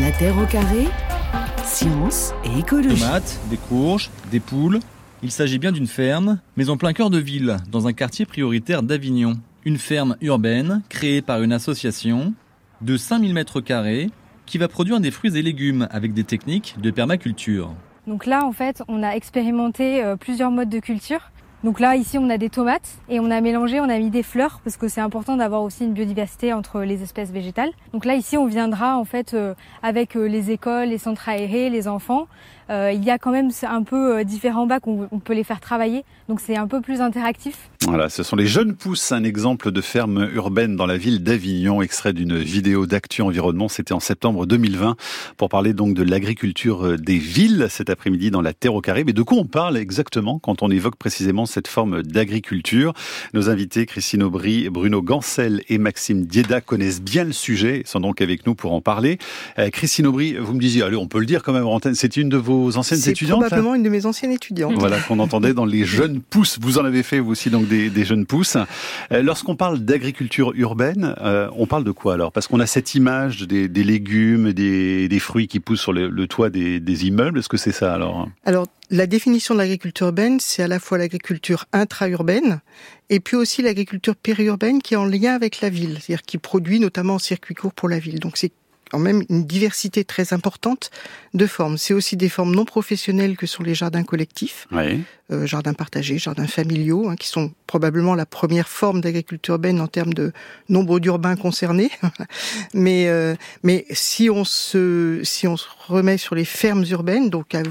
La Terre au carré, science et écologie. Tomates, des courges, des poules. Il s'agit bien d'une ferme, mais en plein cœur de ville, dans un quartier prioritaire d'Avignon. Une ferme urbaine créée par une association de 5000 mètres carrés qui va produire des fruits et légumes avec des techniques de permaculture. Donc là, en fait, on a expérimenté euh, plusieurs modes de culture. Donc là, ici, on a des tomates et on a mélangé, on a mis des fleurs parce que c'est important d'avoir aussi une biodiversité entre les espèces végétales. Donc là, ici, on viendra en fait euh, avec euh, les écoles, les centres aérés, les enfants. Euh, il y a quand même un peu différents bacs où on peut les faire travailler. Donc c'est un peu plus interactif. Voilà, ce sont les jeunes pousses, un exemple de ferme urbaine dans la ville d'Avignon, extrait d'une vidéo d'Actu Environnement. C'était en septembre 2020 pour parler donc de l'agriculture des villes cet après-midi dans la Terre au carré. Mais de quoi on parle exactement quand on évoque précisément cette forme d'agriculture? Nos invités, Christine Aubry, Bruno Gancel et Maxime Dieda, connaissent bien le sujet, sont donc avec nous pour en parler. Euh, Christine Aubry, vous me disiez, allez, on peut le dire quand même c'est une de vos anciennes étudiantes C'est probablement une de mes anciennes étudiantes. Voilà, qu'on entendait dans les jeunes pousses. Vous en avez fait, vous aussi, donc des, des jeunes pousses. Euh, lorsqu'on parle d'agriculture urbaine, euh, on parle de quoi alors? Parce qu'on a cette image des, des légumes, des, des, fruits qui poussent sur le, le toit des, des immeubles. Est-ce que c'est ça alors? Alors, la définition de l'agriculture urbaine, c'est à la fois l'agriculture intra-urbaine et puis aussi l'agriculture périurbaine qui est en lien avec la ville, c'est-à-dire qui produit notamment en circuit court pour la ville. Donc c'est quand même une diversité très importante de formes. C'est aussi des formes non professionnelles que sont les jardins collectifs, oui. euh, jardins partagés, jardins familiaux, hein, qui sont probablement la première forme d'agriculture urbaine en termes de nombre d'urbains concernés. mais euh, mais si on se si on se remet sur les fermes urbaines, donc à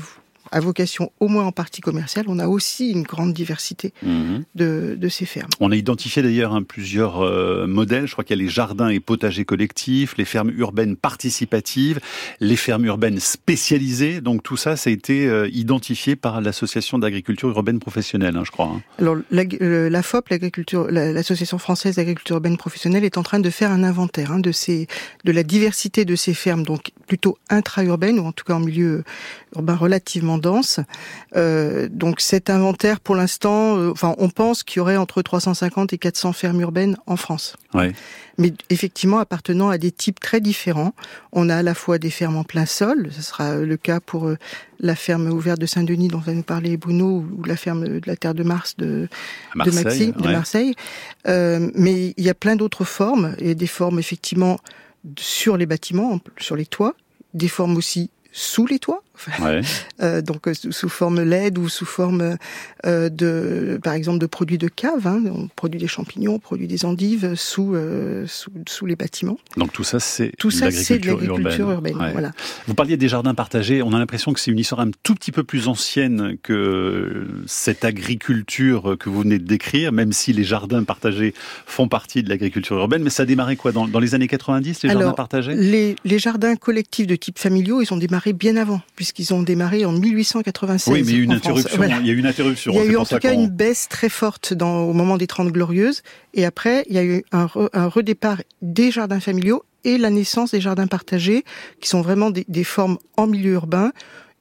à vocation au moins en partie commerciale, on a aussi une grande diversité mmh. de, de, ces fermes. On a identifié d'ailleurs hein, plusieurs euh, modèles. Je crois qu'il y a les jardins et potagers collectifs, les fermes urbaines participatives, les fermes urbaines spécialisées. Donc tout ça, ça a été euh, identifié par l'association d'agriculture urbaine professionnelle, hein, je crois. Hein. Alors la, euh, la FOP, l'agriculture, l'association française d'agriculture urbaine professionnelle, est en train de faire un inventaire de ces, de la diversité de ces fermes, donc plutôt intra-urbaines ou en tout cas en milieu urbain relativement Euh, donc cet inventaire, pour l'instant, euh, enfin, on pense qu'il y aurait entre 350 et 400 fermes urbaines en France. Ouais. Mais effectivement, appartenant à des types très différents. On a à la fois des fermes en plein sol, ce sera le cas pour euh, la ferme ouverte de Saint-Denis dont va nous parler Bruno, ou la ferme de la Terre de Mars de, Marseille, de, ouais. de Marseille. Euh, mais il y a plein d'autres formes, et des formes effectivement sur les bâtiments, sur les toits, des formes aussi sous les toits, ouais. euh, donc sous forme LED ou sous forme euh, de, par exemple, de produits de cave. Hein. On produit des champignons, on produit des endives sous, euh, sous, sous les bâtiments. Donc tout ça, c'est tout ça, c'est de l'agriculture urbaine. urbaine ouais. voilà. Vous parliez des jardins partagés. On a l'impression que c'est une histoire un tout petit peu plus ancienne que cette agriculture que vous venez de décrire, même si les jardins partagés font partie de l'agriculture urbaine. Mais ça a démarré quoi dans, dans les années 90, les Alors, jardins partagés? les, les jardins collectifs de type familiaux, ils ont démarré bien avant, puisqu'ils ont démarré en 1896. Oui, mais il y a eu une interruption. Voilà. Il y a eu une interruption. Il y a C'est eu pour en tout cas une baisse très forte dans, au moment des Trente Glorieuses. Et après, il y a eu un, re- un redépart des jardins familiaux et la naissance des jardins partagés, qui sont vraiment des, des formes en milieu urbain.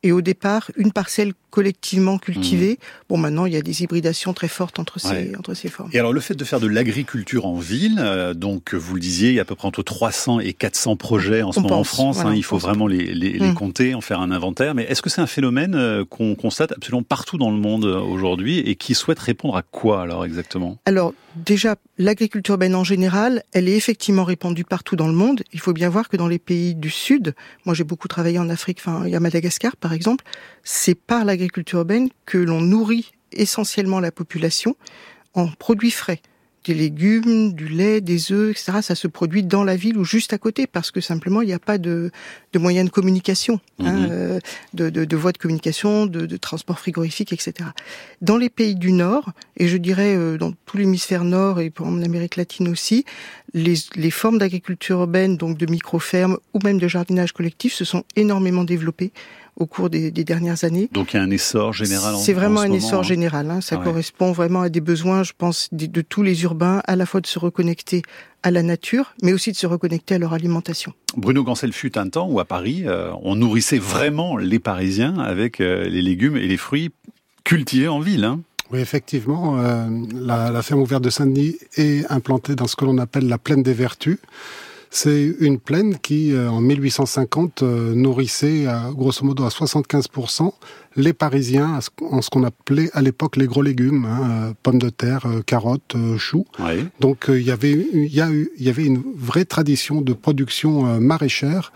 Et au départ, une parcelle collectivement cultivée. Mmh. Bon, maintenant, il y a des hybridations très fortes entre ces, Ouais. entre ces formes. Et alors le fait de faire de l'agriculture en ville, euh, donc vous le disiez, il y a à peu près entre 300 et 400 projets en ce On moment en France. voilà, hein, il faut vraiment les, les, les Mm. compter, en faire un inventaire. Mais est-ce que c'est un phénomène euh, qu'on constate absolument partout dans le monde euh, aujourd'hui et qui souhaite répondre à quoi alors exactement? Alors, déjà, l'agriculture urbaine en général, elle est effectivement répandue partout dans le monde. Il faut bien voir que dans les pays du Sud, moi j'ai beaucoup travaillé en Afrique, enfin, il y Madagascar par exemple, c'est par l'agriculture urbaine que l'on nourrit essentiellement la population en produits frais. Des légumes, du lait, des œufs, etc. Ça se produit dans la ville ou juste à côté parce que simplement il n'y a pas de, de moyens de communication, hein, Mhm. euh, de, de, de voies de communication, de, de transport frigorifique, etc. Dans les pays du Nord, et je dirais euh, dans tout l'hémisphère Nord et pour en Amérique latine aussi, les, les formes d'agriculture urbaine, donc de micro-fermes ou même de jardinage collectif, se sont énormément développées au cours des, des dernières années. Donc il y a un essor général en C'est vraiment en ce un moment, essor hein. général. Hein. Ça Ouais. correspond vraiment à des besoins, je pense, de, de tous les urbains, à la fois de se reconnecter à la nature, mais aussi de se reconnecter à leur alimentation. Bruno Gancel fut un temps où à Paris, euh, on nourrissait vraiment les Parisiens avec euh, les légumes et les fruits cultivés en ville. Hein. Oui, effectivement, euh, la, la ferme ouverte de Saint-Denis est implantée dans ce que l'on appelle la plaine des vertus. C'est une plaine qui, euh, en 1850, euh, nourrissait grosso modo à 75% les Parisiens en ce qu'on appelait à l'époque les gros légumes, hein, pommes de terre, carottes, choux. Donc il y avait il y, a eu, il y avait une vraie tradition de production maraîchère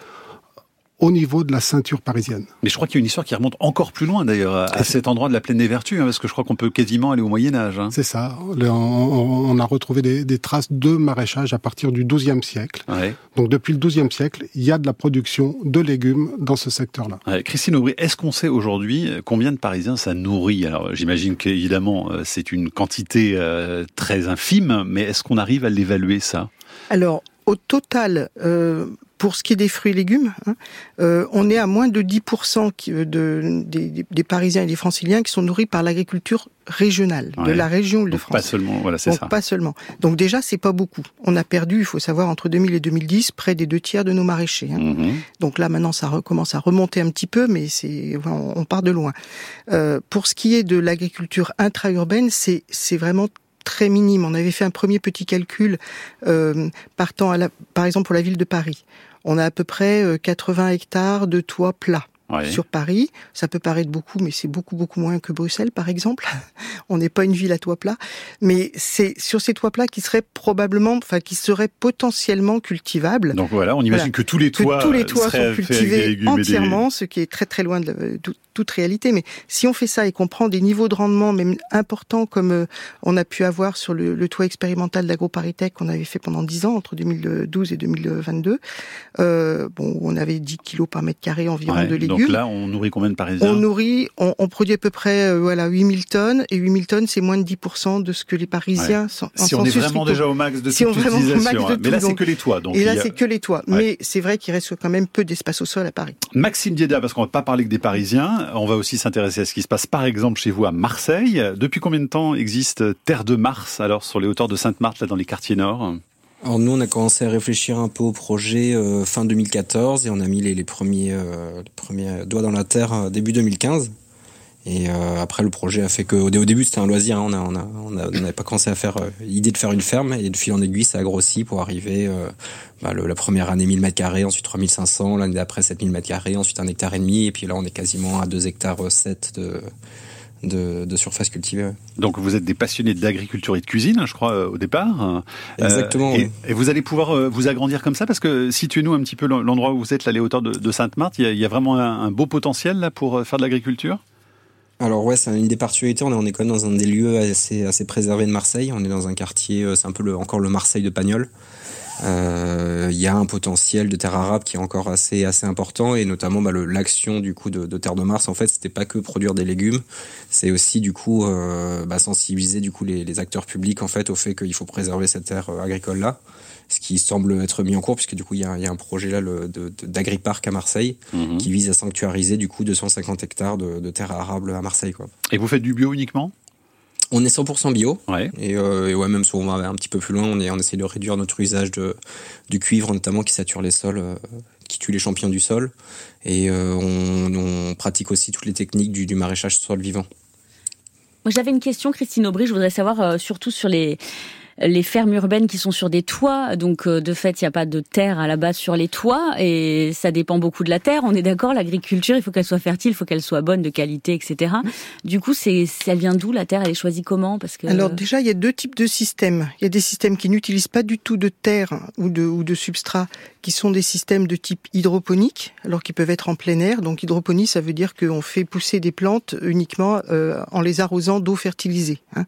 au niveau de la ceinture parisienne. Mais je crois qu'il y a une histoire qui remonte encore plus loin d'ailleurs, à, cet endroit de la plaine des Vertus, hein, parce que je crois qu'on peut quasiment aller au Moyen Âge. Hein. C'est ça. On, a retrouvé des, traces de maraîchage à partir du XIIe siècle. Donc depuis le XIIe siècle, il y a de la production de légumes dans ce secteur-là. Christine Aubry, est-ce qu'on sait aujourd'hui combien de Parisiens ça nourrit? Alors j'imagine qu'évidemment euh, c'est une quantité euh, très infime, mais est-ce qu'on arrive à l'évaluer ça? Alors au total, euh, pour ce qui est des fruits et légumes, hein, euh, on est à moins de 10% euh, de, des, Parisiens et des Franciliens qui sont nourris par l'agriculture régionale, de la région de France. Pas seulement, voilà, c'est ça. Pas seulement. Donc déjà, c'est pas beaucoup. On a perdu, il faut savoir, entre 2000 et 2010, près des deux tiers de nos maraîchers. Hein. Mhm. Donc là, maintenant, ça recommence à remonter un petit peu, mais c'est, on, part de loin. Euh, pour ce qui est de l'agriculture intra-urbaine, c'est c'est vraiment très minime. On avait fait un premier petit calcul euh, partant à la, par exemple pour la ville de Paris. On a à peu près 80 euh, hectares de toits plats sur Paris. Ça peut paraître beaucoup, mais c'est beaucoup beaucoup moins que Bruxelles, par exemple. on n'est pas une ville à toit plat, mais c'est sur ces toits plats qui seraient probablement, enfin, qui seraient potentiellement cultivables. Donc voilà, on imagine que tous les toits, tous les toits sont cultivés entièrement, ce qui est très très loin de toute réalité. Mais si on fait ça et qu'on prend des niveaux de rendement même importants comme euh, on a pu avoir sur le, toit expérimental d'AgroParisTech qu'on avait fait pendant 10 ans entre 2012 et 2022, euh, bon, on avait 10 kilos par mètre carré environ de légumes. Donc là, on nourrit combien de Parisiens? On nourrit, on, produit à peu près euh, voilà 8000 tonnes et 8000 tonnes, c'est moins de 10% de ce que les Parisiens sont. Si on est vraiment déjà au max de si toute utilisation, hein. mais là c'est que les toits. Donc et là c'est que les toits. Mais c'est vrai qu'il reste quand même peu d'espace au sol à Paris. Maxime Dieda, parce qu'on va pas parler que des Parisiens, on va aussi s'intéresser à ce qui se passe par exemple chez vous à Marseille. Depuis combien de temps existe Terre de Mars alors sur les hauteurs de Sainte-Marthe dans les quartiers nord? Alors nous, on a commencé à réfléchir un peu au projet euh, fin 2014 et on a mis les, premiers, euh, les premiers doigts dans la terre euh, début 2015. Et après, le projet a fait que au, début c'était un loisir. Hein, on a, on n'avait pas commencé à faire l'idée de faire une ferme et de fil en aiguille, ça a grossi pour arriver. Bah, la première année 1000 mètres carrés, ensuite 3500, l'année d'après 7000 mètres carrés, ensuite un hectare et demi, et puis là on est quasiment à 2 hectares 7 de de, surface cultivée. Donc vous êtes des passionnés d'agriculture et de cuisine, je crois, euh, au départ. Euh, Exactement. et, vous allez pouvoir euh, vous agrandir comme ça parce que situez-nous un petit peu l'endroit où vous êtes, là, les hauteurs de, Sainte-Marthe. Il, y a vraiment un, beau potentiel là pour faire de l'agriculture? Alors ouais, c'est une des particularités. On est, on est quand même dans un des lieux assez, assez préservés de Marseille. On est dans un quartier, c'est un peu le, encore le Marseille de Pagnol. Euh, il y a un potentiel de terre arabe qui est encore assez assez important et notamment bah, l'action du coup de, Terre de Mars en fait c'était pas que produire des légumes c'est aussi du coup euh, bah, sensibiliser du coup les, les, acteurs publics en fait au fait qu'il faut préserver cette terre euh, agricole là ce qui semble être mis en cours puisque du coup il y a, y a un projet là d'agriparc à Marseille mhm. qui vise à sanctuariser du coup 250 hectares de, de terre arable à Marseille quoi. Et vous faites du bio uniquement? On est 100% bio. Ouais. Et, euh, et, ouais, même si on va un petit peu plus loin, on, est, on essaie de réduire notre usage de, du cuivre, notamment qui sature les sols, euh, qui tue les champignons du sol. Et euh, on, on, pratique aussi toutes les techniques du, du maraîchage sol vivant. J'avais une question, Christine Aubry. Je voudrais savoir euh, surtout sur les les fermes urbaines qui sont sur des toits. Donc, euh, de fait, il n'y a pas de terre à la base sur les toits et ça dépend beaucoup de la terre. On est d'accord, l'agriculture, il faut qu'elle soit fertile, il faut qu'elle soit bonne, de qualité, etc. Du coup, c'est, elle vient d'où la terre? Elle est choisie comment? Parce que alors déjà, il y a deux types de systèmes. Il y a des systèmes qui n'utilisent pas du tout de terre ou de ou de substrat, qui sont des systèmes de type hydroponique, alors qui peuvent être en plein air. Donc, hydroponie, ça veut dire qu'on fait pousser des plantes uniquement euh, en les arrosant d'eau fertilisée. Hein.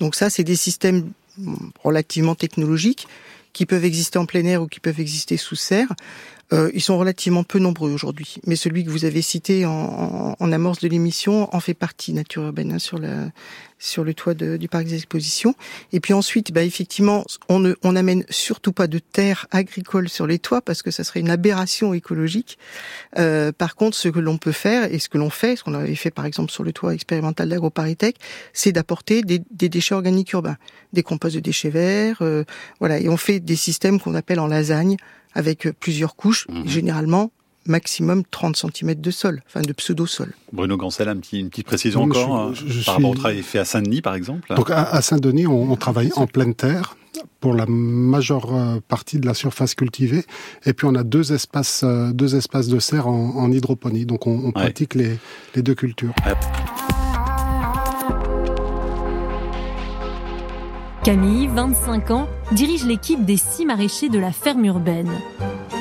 Donc ça, c'est des systèmes relativement technologiques qui peuvent exister en plein air ou qui peuvent exister sous serre. Euh, ils sont relativement peu nombreux aujourd'hui, mais celui que vous avez cité en, en, amorce de l'émission en fait partie, Nature urbaine, hein, sur, la, sur le toit de, du parc des expositions. Et puis ensuite, bah, effectivement, on ne on amène surtout pas de terre agricole sur les toits parce que ça serait une aberration écologique. Euh, par contre, ce que l'on peut faire et ce que l'on fait, ce qu'on avait fait par exemple sur le toit expérimental d'AgroParisTech, c'est d'apporter des, des, déchets organiques urbains, des composts de déchets verts, euh, voilà, et on fait des systèmes qu'on appelle en lasagne avec plusieurs couches, mhm. généralement maximum 30 cm de sol, enfin de pseudo-sol. Bruno Gancel, un petit, une petite précision encore hein, par rapport au travail fait à Saint-Denis par exemple Donc à, Saint-Denis, on, travaille en pleine terre pour la majeure euh, partie de la surface cultivée. Et puis on a deux espaces, euh, deux espaces de serre en, hydroponie. Donc on, pratique les, les, deux cultures. Camille, 25 ans, dirige l'équipe des six maraîchers de la ferme urbaine.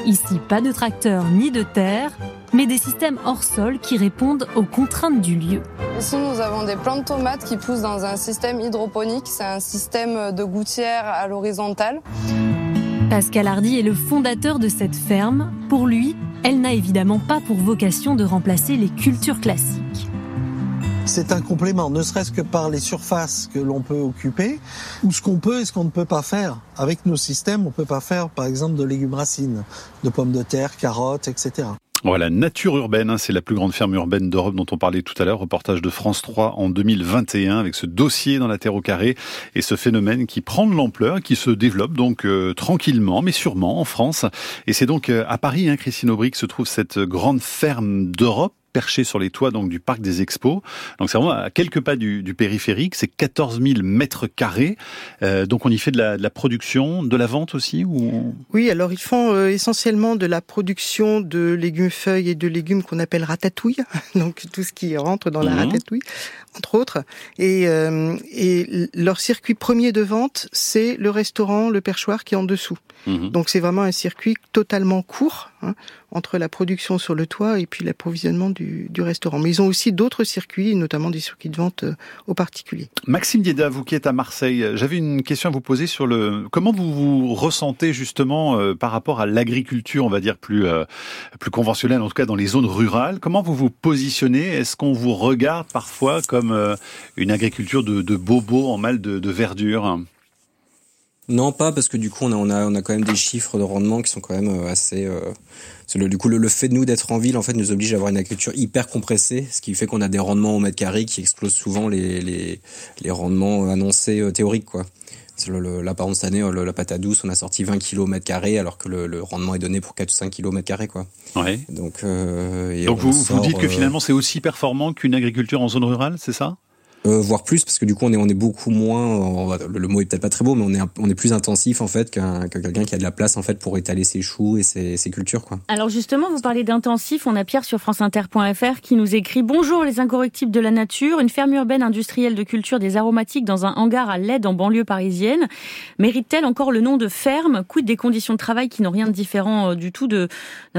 Ici, pas de tracteur ni de terre, mais des systèmes hors sol qui répondent aux contraintes du lieu. Ici, nous avons des plantes tomates qui poussent dans un système hydroponique. C'est un système de gouttière à l'horizontale. Pascal Hardy est le fondateur de cette ferme. Pour lui, elle n'a évidemment pas pour vocation de remplacer les cultures classiques. C'est un complément, ne serait-ce que par les surfaces que l'on peut occuper, ou ce qu'on peut et ce qu'on ne peut pas faire. Avec nos systèmes, on ne peut pas faire, par exemple, de légumes racines, de pommes de terre, carottes, etc. Voilà, Nature Urbaine, hein, c'est la plus grande ferme urbaine d'Europe dont on parlait tout à l'heure, reportage de France 3 en 2021 avec ce dossier dans la terre au carré et ce phénomène qui prend de l'ampleur, qui se développe donc euh, tranquillement mais sûrement en France. Et c'est donc euh, à Paris, hein, Christine Aubry, que se trouve cette grande ferme d'Europe perché sur les toits donc du parc des Expos. Donc c'est vraiment à quelques pas du, du périphérique. C'est 14 000 mètres carrés. Euh, donc on y fait de la, de la, production, de la vente aussi ou? Oui, alors ils font euh, essentiellement de la production de légumes feuilles et de légumes qu'on appelle ratatouille. Donc tout ce qui rentre dans la mhm. ratatouille, entre autres. Et, euh, et leur circuit premier de vente, c'est le restaurant, le perchoir qui est en dessous. Mhm. Donc c'est vraiment un circuit totalement court hein, entre la production sur le toit et puis l'approvisionnement du, du, restaurant. Mais ils ont aussi d'autres circuits, notamment des circuits de vente euh, aux particuliers. Maxime Dieda, vous qui êtes à Marseille, j'avais une question à vous poser sur le comment vous vous ressentez justement euh, par rapport à l'agriculture, on va dire plus euh, plus conventionnelle, en tout cas dans les zones rurales? Comment vous vous positionnez? Est-ce qu'on vous regarde parfois comme une agriculture de, de bobo en mal de verdure non, pas parce que du coup on a on a on a quand même des chiffres de rendement qui sont quand même euh, assez. Euh, le, du coup le, fait de nous d'être en ville en fait nous oblige à avoir une agriculture hyper compressée, ce qui fait qu'on a des rendements au mètre carré qui explosent souvent les les, les rendements annoncés euh, théoriques quoi. Le, là, par exemple, cette année, la pâte à douce, on a sorti 20 kg mètre carré, alors que le, rendement est donné pour 4 ou 5 kg mètre carré, quoi. Ouais. Donc, euh, Donc vous, vous dites que finalement, c'est aussi performant qu'une agriculture en zone rurale, c'est ça? Voire plus parce que du coup on est on est beaucoup moins le, mot est peut-être pas très beau mais on est on est plus intensif en fait qu'un que quelqu'un qui a de la place en fait pour étaler ses choux et ses, ses cultures quoi. Alors justement vous parlez d'intensif. On a Pierre sur franceinter.fr qui nous écrit bonjour les incorrectibles de la nature. Une ferme urbaine industrielle de culture des aromatiques dans un hangar à LED en banlieue parisienne. Mérite-t-elle encore le nom de ferme? Quid des conditions de travail qui n'ont rien de différent euh, du tout d'un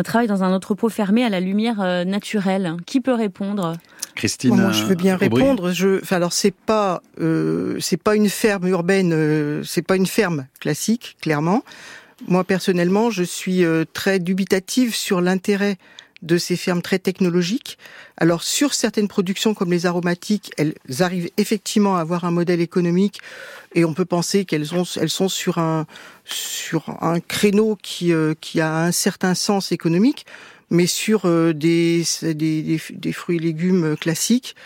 travail dans un entrepôt fermé à la lumière euh, naturelle? Qui peut répondre? Christine Moi je veux bien répondre je alors c'est pas euh, c'est pas une ferme urbaine, euh, c'est pas une ferme classique, clairement. Moi personnellement, je suis euh, très dubitative sur l'intérêt de ces fermes très technologiques. Alors sur certaines productions comme les aromatiques, elles arrivent effectivement à avoir un modèle économique et on peut penser qu'elles ont elles sont sur un sur un créneau qui qui a un certain sens économique, mais sur des des, des fruits et légumes classiques,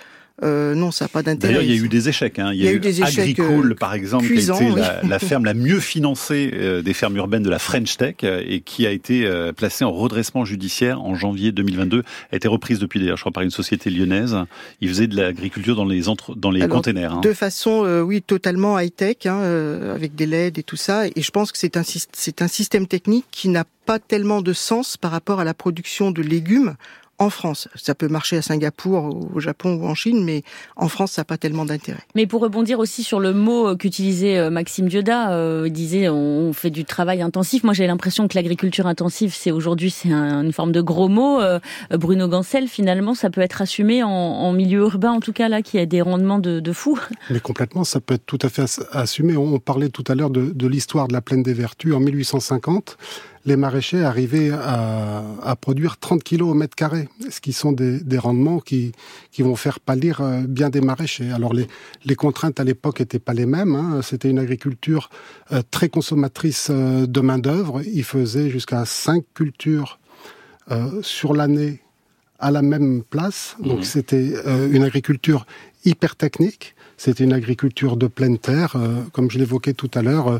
euh, non, ça n'a pas d'intérêt. D'ailleurs, il y a eu des échecs. Hein. Il, y a, eu, des échecs Agricole, euh, par exemple, qui a été la, ferme la mieux financée euh, des fermes urbaines de la French Tech et qui a été placée en redressement judiciaire en janvier 2022. A été reprise depuis d'ailleurs, je crois, par une société lyonnaise. Ils faisaient de l'agriculture dans les entre, dans les containers. Hein. De façon, oui, totalement high tech, hein, avec des LED et tout ça. Et je pense que c'est un c'est un système technique qui n'a pas tellement de sens par rapport à la production de légumes en France. Ça peut marcher à Singapour, au Japon ou en Chine, mais en France, ça n'a pas tellement d'intérêt. Mais pour rebondir aussi sur le mot euh, qu'utilisait euh, Maxime Dioda, euh, il disait on fait du travail intensif. Moi, j'ai l'impression que l'agriculture intensive, c'est aujourd'hui, c'est une forme de gros mot. Bruno Gancel, finalement, ça peut être assumé en, milieu urbain, en tout cas là, qui a des rendements de, de fou. Mais complètement, ça peut être tout à fait assumé. On parlait tout à l'heure de, de l'histoire de la plaine des Vertus en 1850 les maraîchers arrivaient à, à, produire 30 kilos au mètre carré, ce qui sont des, des rendements qui, qui vont faire pâlir euh, bien des maraîchers. Alors les, les contraintes à l'époque n'étaient pas les mêmes. Hein. C'était une agriculture euh, très consommatrice euh, de main d'œuvre. Ils faisaient jusqu'à 5 cultures euh, sur l'année à la même place. Donc mmh. c'était une agriculture hyper technique. C'était une agriculture de pleine terre, euh, comme je l'évoquais tout à l'heure. Euh,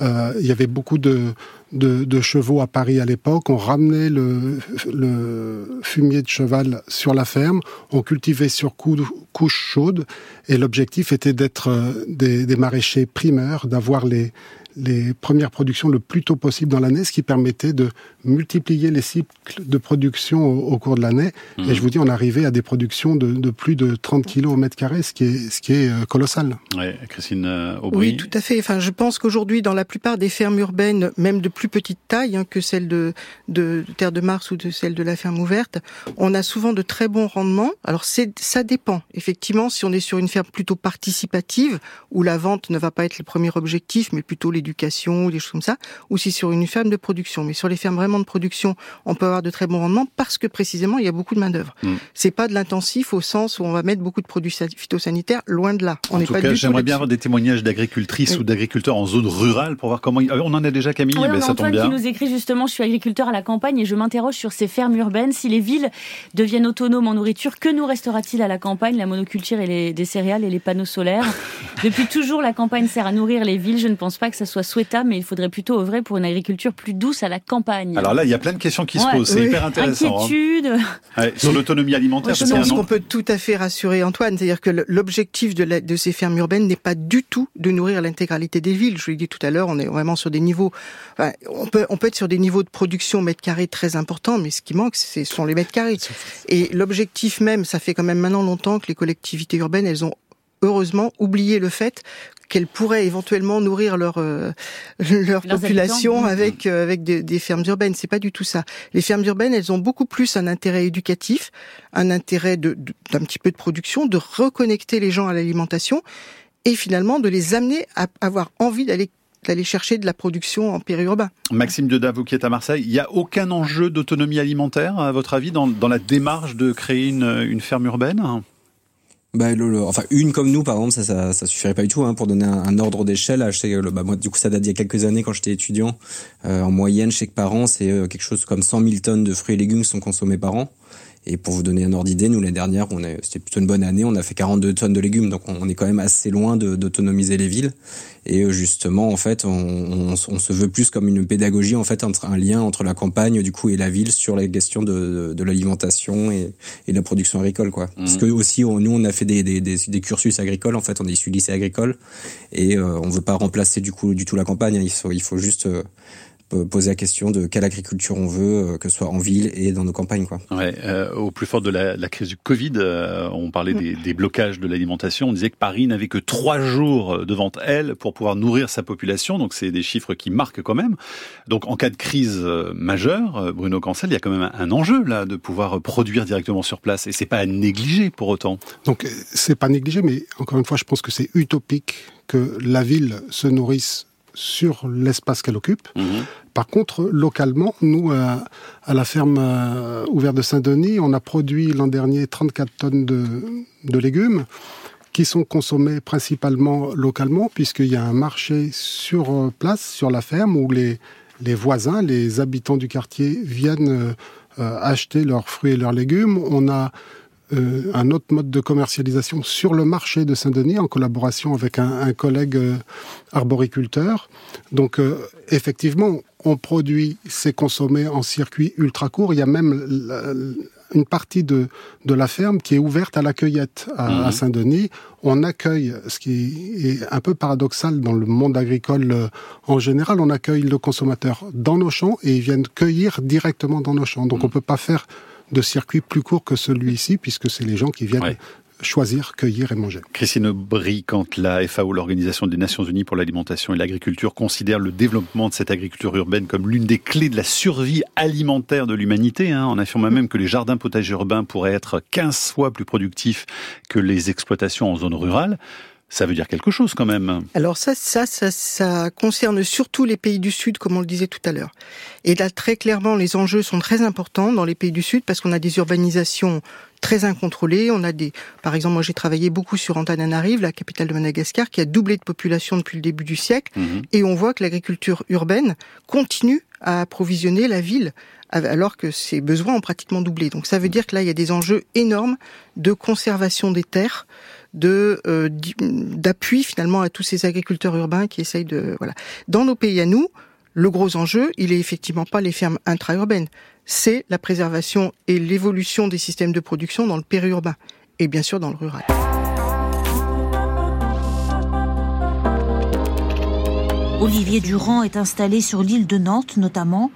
euh, il y avait beaucoup de, de, de chevaux à Paris à l'époque. On ramenait le, le, fumier de cheval sur la ferme. On cultivait sur couche chaude. Et l'objectif était d'être des, des, maraîchers primeurs, d'avoir les, les premières productions le plus tôt possible dans l'année, ce qui permettait de multiplier les cycles de production au, cours de l'année. Et Mhm. je vous dis, on arrivait à des productions de, de plus de 30 kilos au mètre carré, ce qui est, ce qui est euh, colossal. Ouais, Christine euh, Aubry. Oui, tout à fait. Enfin, je pense qu'aujourd'hui, dans la plupart des fermes urbaines, même de plus petite taille hein, que celle de, de Terre de Mars ou de celle de la ferme ouverte, on a souvent de très bons rendements. Alors, c'est, ça dépend. Effectivement, si on est sur une ferme plutôt participative, où la vente ne va pas être le premier objectif, mais plutôt l'éducation ou des choses comme ça, ou si sur une ferme de production. Mais sur les fermes vraiment de production, on peut avoir de très bons rendements parce que précisément, il y a beaucoup de main d'œuvre. Mm. C'est pas de l'intensif au sens où on va mettre beaucoup de produits sa- phytosanitaires, loin de là. On En n'est tout pas cas, du tout j'aimerais bien avoir des témoignages d'agricultrices Oui. ou d'agriculteurs en zone rurale pour voir comment. ils- Ah, On en a déjà Camille, Ouais, mais ça tombe bien. qui nous écrit justement, je suis agriculteur à la campagne et je m'interroge sur ces fermes urbaines. Si les villes deviennent autonomes en nourriture, que nous restera-t-il à la campagne La monoculture et les, des céréales et les panneaux solaires? Depuis toujours, la campagne sert à nourrir les villes. Je ne pense pas que ça soit souhaitable, mais il faudrait plutôt œuvrer pour une agriculture plus douce à la campagne. Alors là, il y a plein de questions qui se posent. C'est Oui. hyper intéressant. hein. Inquiétude. Ouais, sur l'autonomie alimentaire, Je pense qu'on peut tout à fait rassurer Antoine, c'est-à-dire que l'objectif de, la- de ces fermes urbaines n'est pas du tout de nourrir l'intégralité des villes. Je l'ai dit tout à l'heure, on est vraiment sur des niveaux, enfin, on peut on peut être sur des niveaux de production mètres carrés très importants, mais ce qui manque, ce sont les mètres carrés. Et l'objectif même, ça fait quand même maintenant longtemps que les collectivités urbaines, elles ont heureusement oublié le fait qu'elles pourraient éventuellement nourrir leur euh, leur Leurs population habitants. avec euh, avec des, des fermes urbaines. C'est pas du tout ça. Les fermes urbaines, elles ont beaucoup plus un intérêt éducatif, un intérêt de d'un petit peu de production, de reconnecter les gens à l'alimentation et finalement de les amener à avoir envie d'aller d'aller chercher de la production en périurbain. Maxime Dedain, vous qui êtes à Marseille, il n'y a aucun enjeu d'autonomie alimentaire, à votre avis, dans, dans la démarche de créer une, une ferme urbaine? Bah, le- le- enfin, une comme nous, par exemple, ça, ça, ça suffirait pas du tout hein, pour donner un, ordre d'échelle. Je sais que, le- bah, moi, du coup, ça date d'il y a quelques années quand j'étais étudiant. Euh, en moyenne, chez par an, c'est euh, quelque chose comme 100 000 tonnes de fruits et légumes sont consommés par an. Et pour vous donner un ordre d'idée, nous, l'année dernière, on c'était plutôt une bonne année, on a fait 42 tonnes de légumes, donc on, est quand même assez loin d'autonomiser les villes. Et euh, justement, en fait, on, on, on se veut plus comme une pédagogie, en fait, entre un lien entre la campagne, du coup, et la ville sur les questions de, de, de l'alimentation et, et de la production agricole, quoi. Parce que aussi, on- nous, on a fait des, des, des, des cursus agricoles, en fait, on est issu du lycée agricole, et euh, on veut pas remplacer du coup du tout la campagne. hein. Il faut, il faut juste euh, poser la question de quelle agriculture on veut, euh, que ce soit en ville et dans nos campagnes, quoi. Ouais, euh, au plus fort de la, la crise du Covid, euh, on parlait des, des blocages de l'alimentation. On disait que Paris n'avait que trois jours devant elle pour pouvoir nourrir sa population. Donc c'est des chiffres qui marquent quand même. Donc en cas de crise majeure, Bruno Cancel, il y a quand même un, enjeu là de pouvoir produire directement sur place. Et c'est pas à négliger pour autant. Donc c'est pas négligé, mais encore une fois, je pense que c'est utopique que la ville se nourrisse sur l'espace qu'elle occupe. Par contre, localement, nous, euh, à la ferme euh, ouverte de Saint-Denis, on a produit l'an dernier 34 tonnes de, de légumes qui sont consommés principalement localement, puisqu'il y a un marché sur euh, place, sur la ferme, où les, les voisins, les habitants du quartier viennent euh, acheter leurs fruits et leurs légumes. On a euh, un autre mode de commercialisation sur le marché de Saint-Denis en collaboration avec un, un collègue euh, arboriculteur. Donc euh, effectivement, on produit, c'est consommé en circuit ultra court. Il y a même la- une partie de, de la ferme qui est ouverte à la cueillette à, Mhm. à Saint-Denis. On accueille, ce qui est un peu paradoxal dans le monde agricole en général, on accueille le consommateur dans nos champs et ils viennent cueillir directement dans nos champs. Donc on peut pas faire de circuit plus court que celui-ci puisque c'est les gens qui viennent Ouais. choisir, cueillir et manger. Christine Aubry, quand la FAO, l'Organisation des Nations Unies pour l'alimentation et l'agriculture, considère le développement de cette agriculture urbaine comme l'une des clés de la survie alimentaire de l'humanité, hein, en affirmant même que les jardins potagers urbains pourraient être 15 fois plus productifs que les exploitations en zone rurale, ça veut dire quelque chose quand même. Alors ça, ça, ça, ça concerne surtout les pays du Sud, comme on le disait tout à l'heure. Et là, très clairement, les enjeux sont très importants dans les pays du Sud parce qu'on a des urbanisations très incontrôlées. On a des, par exemple, moi j'ai travaillé beaucoup sur Antananarive, la capitale de Madagascar, qui a doublé de population depuis le début du siècle. Mhm. Et on voit que l'agriculture urbaine continue à approvisionner la ville alors que ses besoins ont pratiquement doublé. Donc ça veut dire que là, il y a des enjeux énormes de conservation des terres, euh, d'appui finalement à tous ces agriculteurs urbains qui essayent de voilà. Dans nos pays à nous, le gros enjeu, il est effectivement pas les fermes intra-urbaines, c'est la préservation et l'évolution des systèmes de production dans le périurbain et bien sûr dans le rural. Olivier Durand est installé sur l'île de Nantes notamment,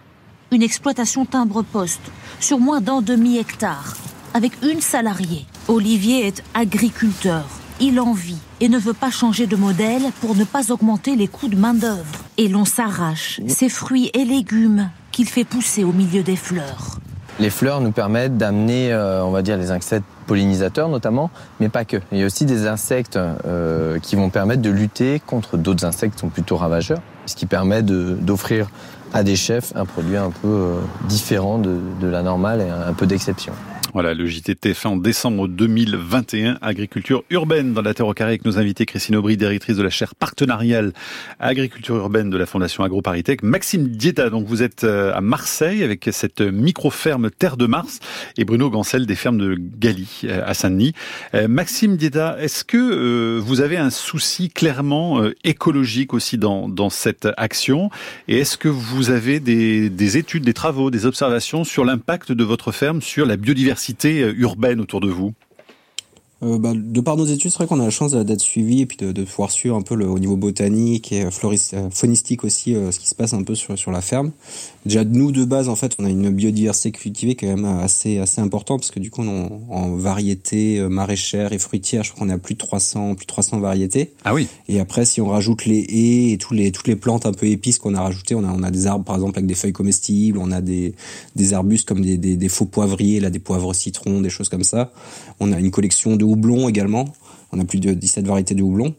une exploitation timbre-poste sur moins d'un demi-hectare, avec une salariée. Olivier est agriculteur, il en vit et ne veut pas changer de modèle pour ne pas augmenter les coûts de main-d'œuvre. Et l'on s'arrache ses fruits et légumes qu'il fait pousser au milieu des fleurs. Les fleurs nous permettent d'amener, euh, on va dire, les insectes pollinisateurs notamment, mais pas que. Il y a aussi des insectes euh, qui vont permettre de lutter contre d'autres insectes qui sont plutôt ravageurs, ce qui permet d'offrir à des chefs un produit un peu euh, différent de, de la normale et un peu d'exception. Voilà, le JTT fin en décembre 2021, agriculture urbaine. Dans la Terre au Carré avec nos invités Christine Aubry, directrice de la chaire partenariale agriculture urbaine de la Fondation AgroParisTech, Maxime Dieta, donc vous êtes euh, à Marseille avec cette micro-ferme Terre de Mars et Bruno Gancel des fermes de Galie euh, à Saint-Denis. Euh, Maxime Dieta, est-ce que vous avez un souci clairement écologique aussi dans, dans cette action? Et est-ce que vous avez des, des études, des travaux, des observations sur l'impact de votre ferme sur la biodiversité? Euh, urbaine autour de vous? Euh, bah, de par nos études, c'est vrai qu'on a la chance d'être suivi et puis de, de, pouvoir suivre un peu le, au niveau botanique et floriste, euh, faunistique aussi ce qui se passe un peu sur, sur la ferme. Déjà, nous, de base, en fait, on a une biodiversité cultivée quand même assez, assez importante parce que du coup, on, en variété euh, maraîchère et fruitière, je crois qu'on a plus de 300, plus de 300 variétés. Ah oui. Et après, si on rajoute les haies et tous les, toutes les plantes un peu épices qu'on a rajoutées, on a, on a des arbres, par exemple, avec des feuilles comestibles, on a des, des arbustes comme des, des, des faux poivriers, là, des poivres citrons, des choses comme ça. On a une collection de houblons également. On a plus de 17 variétés de houblons.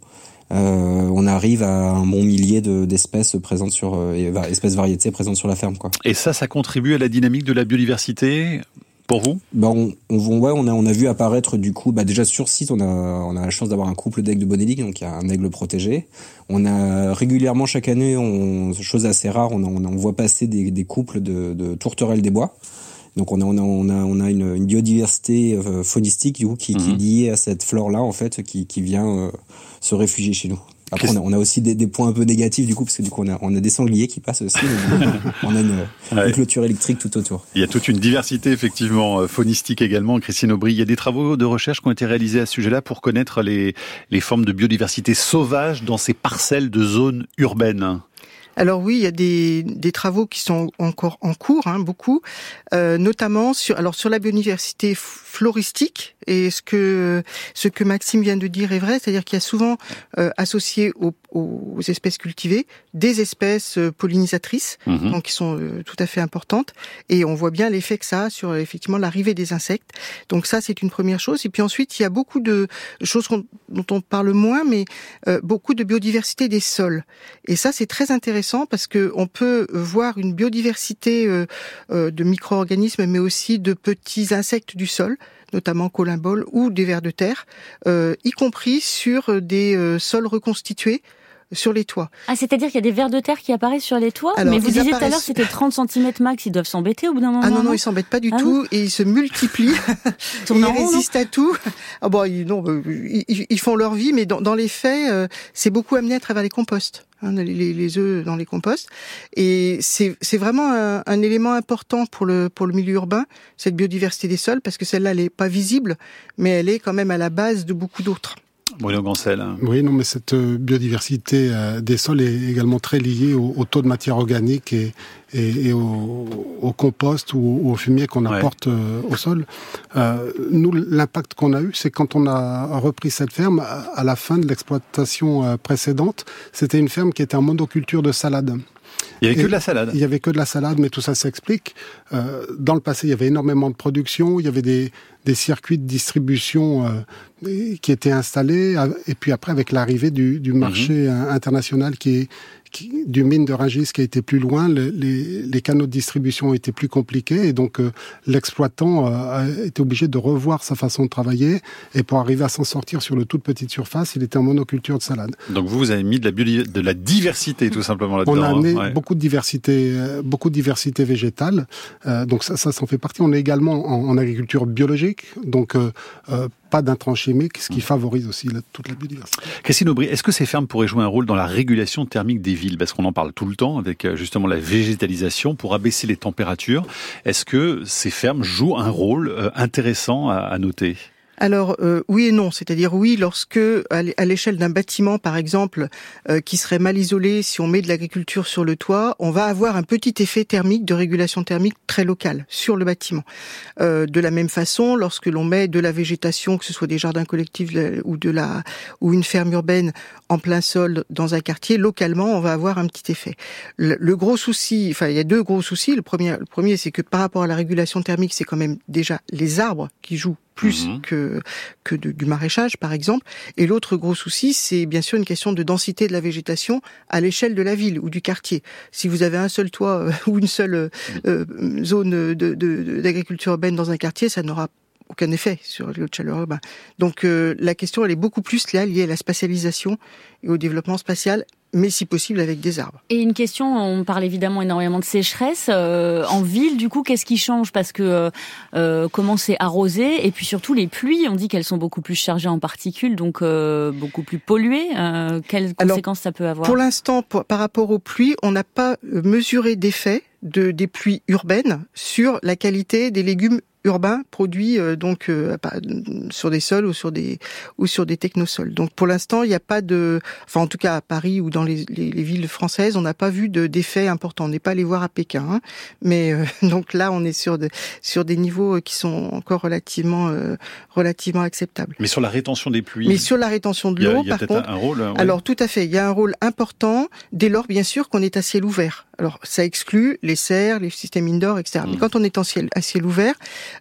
Euh, on arrive à un bon millier d'espèces présentes sur euh, espèces variétés présentes sur la ferme quoi. Et ça ça contribue à la dynamique de la biodiversité pour vous? Bah on, on, ouais, on, a, on a vu apparaître du coup, bah déjà sur site, on a, on a la chance d'avoir un couple d'aigles de Bonelli, donc il y a un aigle protégé. On a régulièrement chaque année, on, chose assez rare, on, on, on voit passer des, des couples de, de tourterelles des bois. Donc on a on a on a, on a une, une biodiversité euh, faunistique du coup qui, qui, est mhm. liée à cette flore là en fait qui, qui vient euh, se réfugier chez nous. Après, on a, on a, aussi des, des, points un peu négatifs du coup, parce que du coup, on a, on a des sangliers qui passent aussi. on a une, une, clôture électrique tout autour. Il y a toute une diversité effectivement euh, faunistique également. Christine Aubry, il y a des travaux de recherche qui ont été réalisés à ce sujet-là pour connaître les, les formes de biodiversité sauvage dans ces parcelles de zones urbaines. Alors oui, il y a des, des travaux qui sont encore en cours, hein, beaucoup, euh, notamment sur alors sur la biodiversité floristique et ce que ce que Maxime vient de dire est vrai, c'est-à-dire qu'il y a souvent euh, associé aux, aux, espèces cultivées des espèces euh, pollinisatrices, mhm. donc qui sont euh, tout à fait importantes, et on voit bien l'effet que ça a sur effectivement l'arrivée des insectes. Donc ça, c'est une première chose. Et puis ensuite, il y a beaucoup de choses dont on parle moins, mais beaucoup de biodiversité des sols. Et ça, c'est très intéressant parce que on peut voir une biodiversité de micro-organismes, mais aussi de petits insectes du sol notamment colimbole ou des vers de terre, euh, y compris sur des euh, sols reconstitués sur les toits. Ah, c'est-à-dire qu'il y a des vers de terre qui apparaissent sur les toits Mais vous disiez tout à l'heure c'était 30 cm max, ils doivent s'embêter au bout d'un moment Ah non, non, ils s'embêtent pas du ah tout, et ils se multiplient, ils résistent à tout. Ah bon, ils, non, euh, ils, font leur vie, mais dans, dans les faits, c'est beaucoup amené à travers les composts. Hein, les, les, œufs dans les composts. Et c'est vraiment un, un, élément important pour le, pour le milieu urbain, cette biodiversité des sols, parce que celle-là, elle n'est pas visible, mais elle est quand même à la base de beaucoup d'autres. Bruno Gancel. Oui, non, mais cette euh, biodiversité euh, des sols est également très liée au, taux de matière organique et, et, au, compost ou au fumier qu'on apporte euh, au sol. nous, l'impact qu'on a eu, c'est quand on a repris cette ferme, à la fin de l'exploitation précédente, c'était une ferme qui était en monoculture de salade. Il y avait que de la salade. Il y avait que de la salade, mais tout ça s'explique. Euh, dans le passé, il y avait énormément de production, il y avait des, des circuits de distribution euh, qui étaient installés, et puis après, avec l'arrivée du, du, marché mhm. international qui est, du mine de Rungis qui a été plus loin, les, les, canaux de distribution ont été plus compliqués et donc euh, l'exploitant euh, a été obligé de revoir sa façon de travailler et pour arriver à s'en sortir sur le toute petite surface, il était en monoculture de salade. Donc vous, vous avez mis de la, de la diversité tout simplement là-dedans. On a amené beaucoup de diversité, euh, beaucoup de diversité végétale. donc ça, ça, s'en fait partie. On est également en, en agriculture biologique, donc pas d'intrants chimiques, ce qui mmh. favorise aussi toute la biodiversité. Christine Aubry, est-ce que ces fermes pourraient jouer un rôle dans la régulation thermique des villes? Parce qu'on en parle tout le temps avec euh, justement la végétalisation pour abaisser les températures. Est-ce que ces fermes jouent un rôle euh, intéressant à, noter? Alors euh, oui et non, c'est-à-dire oui lorsque à l'échelle d'un bâtiment par exemple euh, qui serait mal isolé, si on met de l'agriculture sur le toit, on va avoir un petit effet thermique de régulation thermique très local sur le bâtiment. Euh, de la même façon, lorsque l'on met de la végétation, que ce soit des jardins collectifs ou de la ou une ferme urbaine en plein sol dans un quartier, localement, on va avoir un petit effet. Le, le gros souci, enfin il y a deux gros soucis. Le premier, le premier, c'est que par rapport à la régulation thermique, c'est quand même déjà les arbres qui jouent plus Mhm. que que de- du maraîchage par exemple. Et l'autre gros souci, c'est bien sûr une question de densité de la végétation à l'échelle de la ville ou du quartier. Si vous avez un seul toit euh, ou une seule euh, euh, zone de- de- de- d'agriculture urbaine dans un quartier, ça n'aura aucun effet sur le de chaleur urbain. Donc euh, la question elle est beaucoup plus là liée à la spatialisation et au développement spatial, mais si possible avec des arbres. Et une question, on parle évidemment énormément de sécheresse. euh, en ville, du coup, qu'est-ce qui change? Parce que euh, comment c'est arrosé? Et puis surtout, les pluies, on dit qu'elles sont beaucoup plus chargées en particules, donc beaucoup plus polluées. Quelles Alors, conséquences ça peut avoir? Pour l'instant, par rapport aux pluies, on n'a pas mesuré d'effet de, des pluies urbaines sur la qualité des légumes urbains produits euh, donc euh, pas- sur des sols ou sur des ou sur des technosols. Donc pour l'instant, il n'y a pas de, enfin en tout cas à Paris ou dans les, les, les villes françaises, on n'a pas vu de d'effet important. On n'est pas allé voir à Pékin, hein. mais euh, donc là on est sur de, sur des niveaux euh, qui sont encore relativement euh, relativement acceptables. Mais sur la rétention des pluies. Mais sur la rétention de l'eau, par contre, un, un rôle. ouais. alors tout à fait, il y a un rôle important dès lors bien sûr qu'on est à ciel ouvert. Alors ça exclut les serres, les systèmes indoor, etc. Mais quand on est en ciel, à ciel ouvert,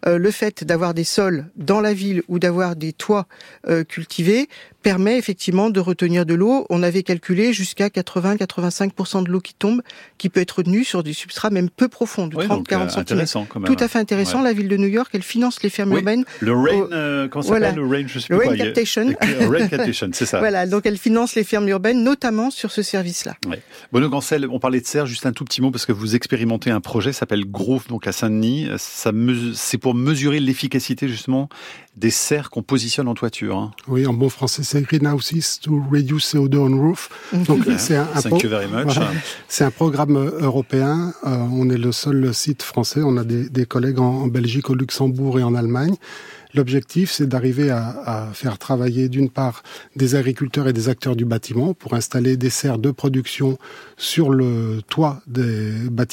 euh, le fait d'avoir des sols dans la ville ou d'avoir des toits euh, cultivés permet effectivement de retenir de l'eau. On avait calculé jusqu'à 80-85% de l'eau qui tombe, qui peut être retenue sur des substrats même peu profonds, de Ouais, 30-40 donc, euh, cm. intéressant, quand même. Tout à fait intéressant. Ouais. La ville de New York, elle finance les fermes Oui, urbaines. Le rain, euh, comment voilà. s'appelle Le rain, je sais Le plus rain quoi. A- captation. Le rain captation, c'est ça. Voilà, donc elle finance les fermes urbaines, notamment sur ce service-là. Ouais. Bono Gancel, on parlait de serre, juste un tout petit mot parce que vous expérimentez un projet qui s'appelle Grove, donc à Saint-Denis. C'est pour mesurer l'efficacité justement des serres qu'on positionne en toiture. hein. Oui, en bon français, c'est Greenhouses to Reduce CO2 on Roof. Donc, c'est un, un Thank you very much. C'est un programme euh, européen. Euh, on est le seul site français. On a des, des collègues en, en Belgique, au Luxembourg et en Allemagne. L'objectif, c'est d'arriver à, à faire travailler d'une part des agriculteurs et des acteurs du bâtiment pour installer des serres de production sur le toit des bâtiments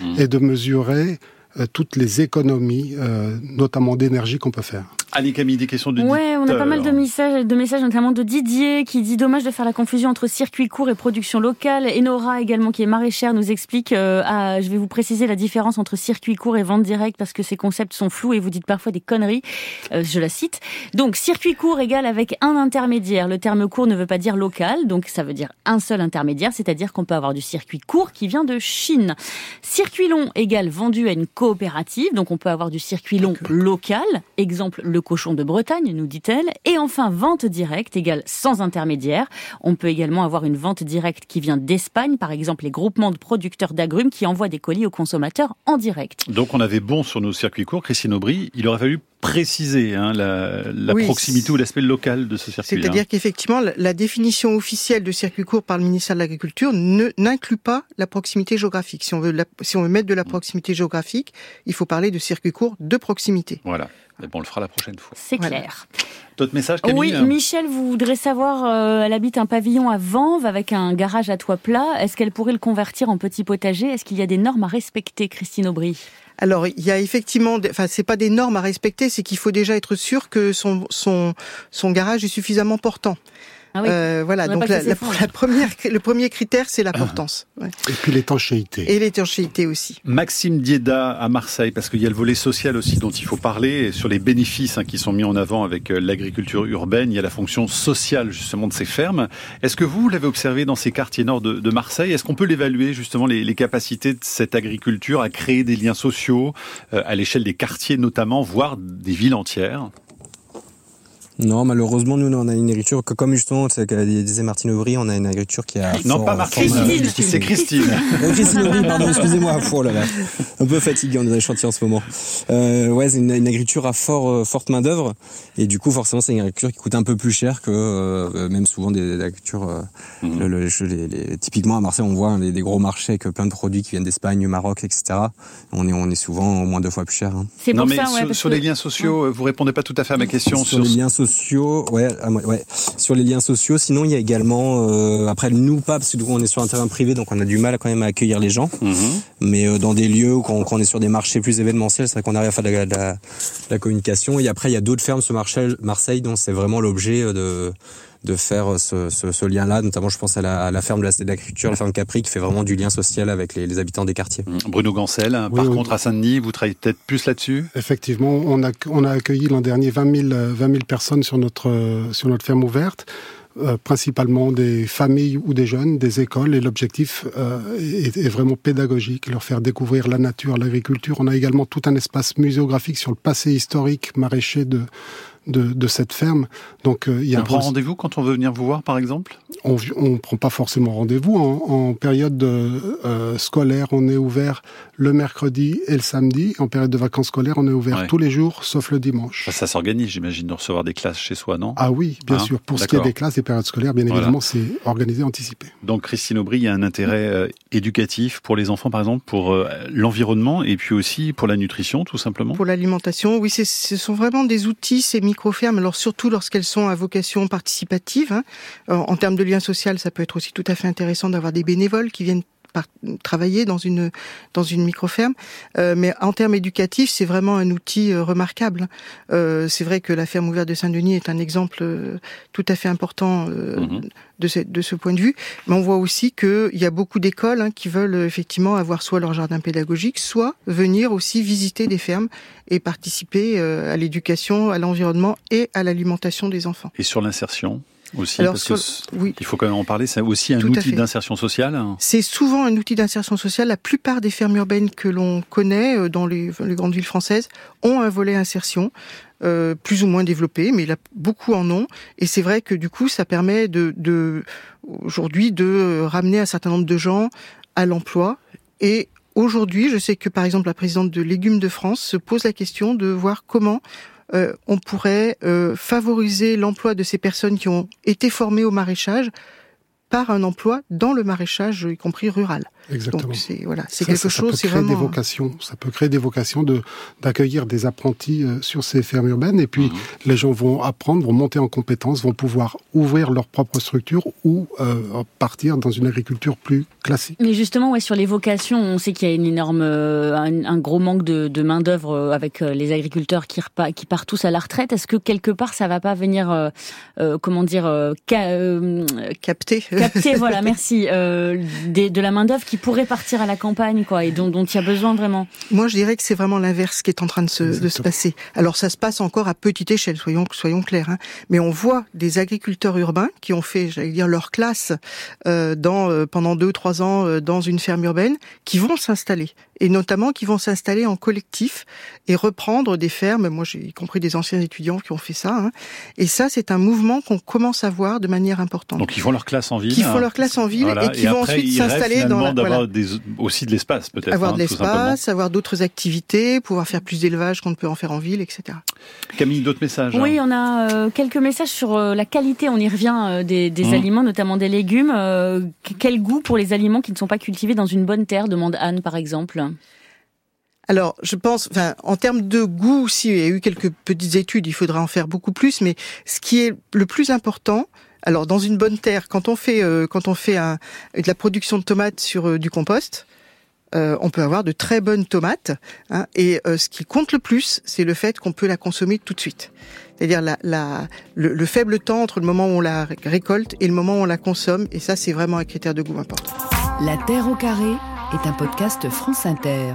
Mmh. et de mesurer euh, toutes les économies, euh, notamment d'énergie qu'on peut faire. Allez Camille, des questions de Ouais, on a pas mal de messages, de messages notamment de Didier qui dit dommage de faire la confusion entre circuit court et production locale. Et Nora également qui est maraîchère nous explique, euh, je vais vous préciser la différence entre circuit court et vente directe parce que ces concepts sont flous et vous dites parfois des conneries. Euh, je la cite. Donc circuit court égale avec un intermédiaire. Le terme court ne veut pas dire local, donc ça veut dire un seul intermédiaire, c'est-à-dire qu'on peut avoir du circuit court qui vient de Chine. Circuit long égale vendu à une coopérative, donc on peut avoir du circuit long local, exemple le cochon de Bretagne, nous dit-elle. Et enfin, vente directe égale sans intermédiaire. On peut également avoir une vente directe qui vient d'Espagne, par exemple les groupements de producteurs d'agrumes qui envoient des colis aux consommateurs en direct. Donc on avait bon sur nos circuits courts, Christine Aubry. Il aurait fallu préciser hein, la, la Oui, proximité ou l'aspect local de ce circuit. C'est-à-dire qu'effectivement, la- la définition officielle de circuit court par le ministère de l'Agriculture ne n'inclut pas la proximité géographique. Si on veut la- si on veut mettre de la proximité géographique, il faut parler de circuit court de proximité. Voilà. Mais bon, on le fera la prochaine fois. C'est Voilà. clair. D'autres messages, Camille Oui, Michel voudrait savoir, euh, elle habite un pavillon à Vanves avec un garage à toit plat. Est-ce qu'elle pourrait le convertir en petit potager? Est-ce qu'il y a des normes à respecter, Christine Aubry? Alors, il y a effectivement, enfin, c'est pas des normes à respecter, c'est qu'il faut déjà être sûr que son son son garage est suffisamment portant. Ah oui. Euh, voilà. Donc la, première, le premier critère, c'est la portance. Ouais. Et puis l'étanchéité. Et l'étanchéité aussi. Maxime Dieda à Marseille, parce qu'il y a le volet social aussi dont il faut parler, et sur les bénéfices hein, qui sont mis en avant avec euh, l'agriculture urbaine, il y a la fonction sociale justement de ces fermes. Est-ce que vous l'avez observé dans ces quartiers nord de, de Marseille? Est-ce qu'on peut l'évaluer justement les, les capacités de cette agriculture à créer des liens sociaux euh, à l'échelle des quartiers notamment, voire des villes entières? Non, malheureusement, nous, on a une agriculture que, comme justement, c'est que disait Martine Aubry, on a une agriculture qui a. Non, pas Martine, c'est Christine. Euh, Christine Aubry, pardon, excusez-moi. Oh là là. Un peu fatigué, on est dans les chantiers en ce moment. Euh, ouais, c'est une, une, agriculture à fort, euh, forte main-d'œuvre. Et du coup, forcément, c'est une agriculture qui coûte un peu plus cher que euh, même souvent des, des agricultures. Euh, Mhm. le, le, les, les, typiquement, à Marseille, on voit des, des, gros marchés avec plein de produits qui viennent d'Espagne, Maroc, etc. On est, on est souvent au moins deux fois plus cher. Hein. C'est pour non, mais ça, sur, ouais, sur que... les liens sociaux, ouais. vous répondez pas tout à fait à ma question. Sur, sur... les liens sociaux, ouais, ouais, sur les liens sociaux. Sinon, il y a également, euh, après nous pas, parce que on est sur un terrain privé, donc on a du mal quand même à accueillir les gens. Mhm. Mais euh, dans des lieux où quand, quand, on est sur des marchés plus événementiels, c'est vrai qu'on arrive à faire de la, de, la, de la, communication. Et après, il y a d'autres fermes sur Marseille, Marseille dont c'est vraiment l'objet de de faire ce, ce, ce lien-là. Notamment, je pense à la, à la ferme de l'agriculture, la ferme Capri, qui fait vraiment du lien social avec les, les habitants des quartiers. Bruno Gancel, oui, par oui. contre, à Saint-Denis, vous travaillez peut-être plus là-dessus? Effectivement, on a, on a accueilli l'an dernier 20 000, 20 000 personnes sur notre, sur notre ferme ouverte. Euh, principalement des familles ou des jeunes, des écoles, et l'objectif euh, est, est, vraiment pédagogique, leur faire découvrir la nature, l'agriculture. On a également tout un espace muséographique sur le passé historique maraîcher de, de, de cette ferme. Donc, euh, il y a on prend rendez-vous quand on veut venir vous voir, par exemple? On ne prend pas forcément rendez-vous. En, en, période euh, scolaire, on est ouvert le mercredi et le samedi. En période de vacances scolaires, on est ouvert ouais. tous les jours, sauf le dimanche. Ça, ça s'organise, j'imagine, de recevoir des classes chez soi, non? Ah oui, bien hein? sûr. Pour ce qui est des classes, des périodes scolaires, bien évidemment, voilà. c'est organisé, anticipé. Donc, Christine Aubry, il y a un intérêt euh, éducatif pour les enfants, par exemple, pour euh, l'environnement et puis aussi pour la nutrition, tout simplement? Pour l'alimentation, oui, ce sont vraiment des outils, ces alors surtout lorsqu'elles sont à vocation participative. Hein. En termes de lien social, ça peut être aussi tout à fait intéressant d'avoir des bénévoles qui viennent par, travailler dans une dans une micro-ferme. Euh, mais en termes éducatifs, c'est vraiment un outil euh, remarquable. Euh, c'est vrai que la ferme ouverte de Saint-Denis est un exemple euh, tout à fait important mmh. de, ce, de ce point de vue. Mais on voit aussi qu'il y a beaucoup d'écoles hein, qui veulent effectivement avoir soit leur jardin pédagogique, soit venir aussi visiter des fermes et participer à l'éducation, à l'environnement et à l'alimentation des enfants. Et sur l'insertion? Aussi, Alors, parce sur, que oui. il faut quand même en parler, c'est aussi un Tout outil d'insertion sociale. C'est souvent un outil d'insertion sociale. La plupart des fermes urbaines que l'on connaît euh, dans les, les, grandes villes françaises ont un volet insertion. Euh, plus ou moins développé, mais il a beaucoup en ont. Et c'est vrai que du coup, ça permet de, de aujourd'hui de ramener un certain nombre de gens à l'emploi. Et aujourd'hui, je sais que par exemple la présidente de Légumes de France se pose la question de voir comment euh, on pourrait euh, favoriser l'emploi de ces personnes qui ont été formées au maraîchage par un emploi dans le maraîchage, y compris rural. Exactement. Donc c'est voilà, c'est quelque ça, ça chose. C'est vraiment. Des vocations, ça peut créer des vocations de d'accueillir des apprentis euh, sur ces fermes urbaines et puis mmh. les gens vont apprendre, vont monter en compétences, vont pouvoir ouvrir leur propre structure ou euh, partir dans une agriculture plus classique. Mais justement, ouais, sur les vocations, on sait qu'il y a une énorme, euh, un, un, gros manque de, de main d'œuvre euh, avec les agriculteurs qui, repa, qui partent tous à la retraite. Est-ce que quelque part ça va pas venir, euh, comment dire, ca, capter, capter, voilà, merci, des, de la main d'œuvre qui pourrait partir à la campagne, quoi, et dont, dont il y a besoin vraiment. Moi, je dirais que c'est vraiment l'inverse qui est en train de se, de se, passer. Alors, ça se passe encore à petite échelle, soyons, soyons clairs. Hein. Mais on voit des agriculteurs urbains qui ont fait, j'allais dire, leur classe euh, dans euh, pendant deux, trois ans euh, dans une ferme urbaine, qui vont s'installer et notamment qui vont s'installer en collectif et reprendre des fermes. Moi, j'ai compris des anciens étudiants qui ont fait ça. Hein. Et ça, c'est un mouvement qu'on commence à voir de manière importante. Donc, ils font leur classe en ville. Qui font leur classe en ville voilà. et qui et vont ensuite s'installer dans la, d'avoir des, aussi de l'espace, peut-être. Avoir hein, de l'espace, avoir d'autres activités, pouvoir faire plus d'élevage qu'on ne peut en faire en ville, etc. Camille, d'autres messages Oui, on a euh, quelques messages sur euh, la qualité. On y revient euh, des, des mmh. aliments, notamment des légumes. Euh, quel goût pour les aliments qui ne sont pas cultivés dans une bonne terre demande Anne, par exemple. Alors, je pense, enfin, en termes de goût, si il y a eu quelques petites études, il faudra en faire beaucoup plus. Mais ce qui est le plus important, alors dans une bonne terre, quand on fait euh, quand on fait un, de la production de tomates sur euh, du compost, euh, on peut avoir de très bonnes tomates. Hein, et ce qui compte le plus, c'est le fait qu'on peut la consommer tout de suite. C'est-à-dire la, la, le, le faible temps entre le moment où on la récolte et le moment où on la consomme. Et ça, c'est vraiment un critère de goût important. La Terre au carré est un podcast France Inter.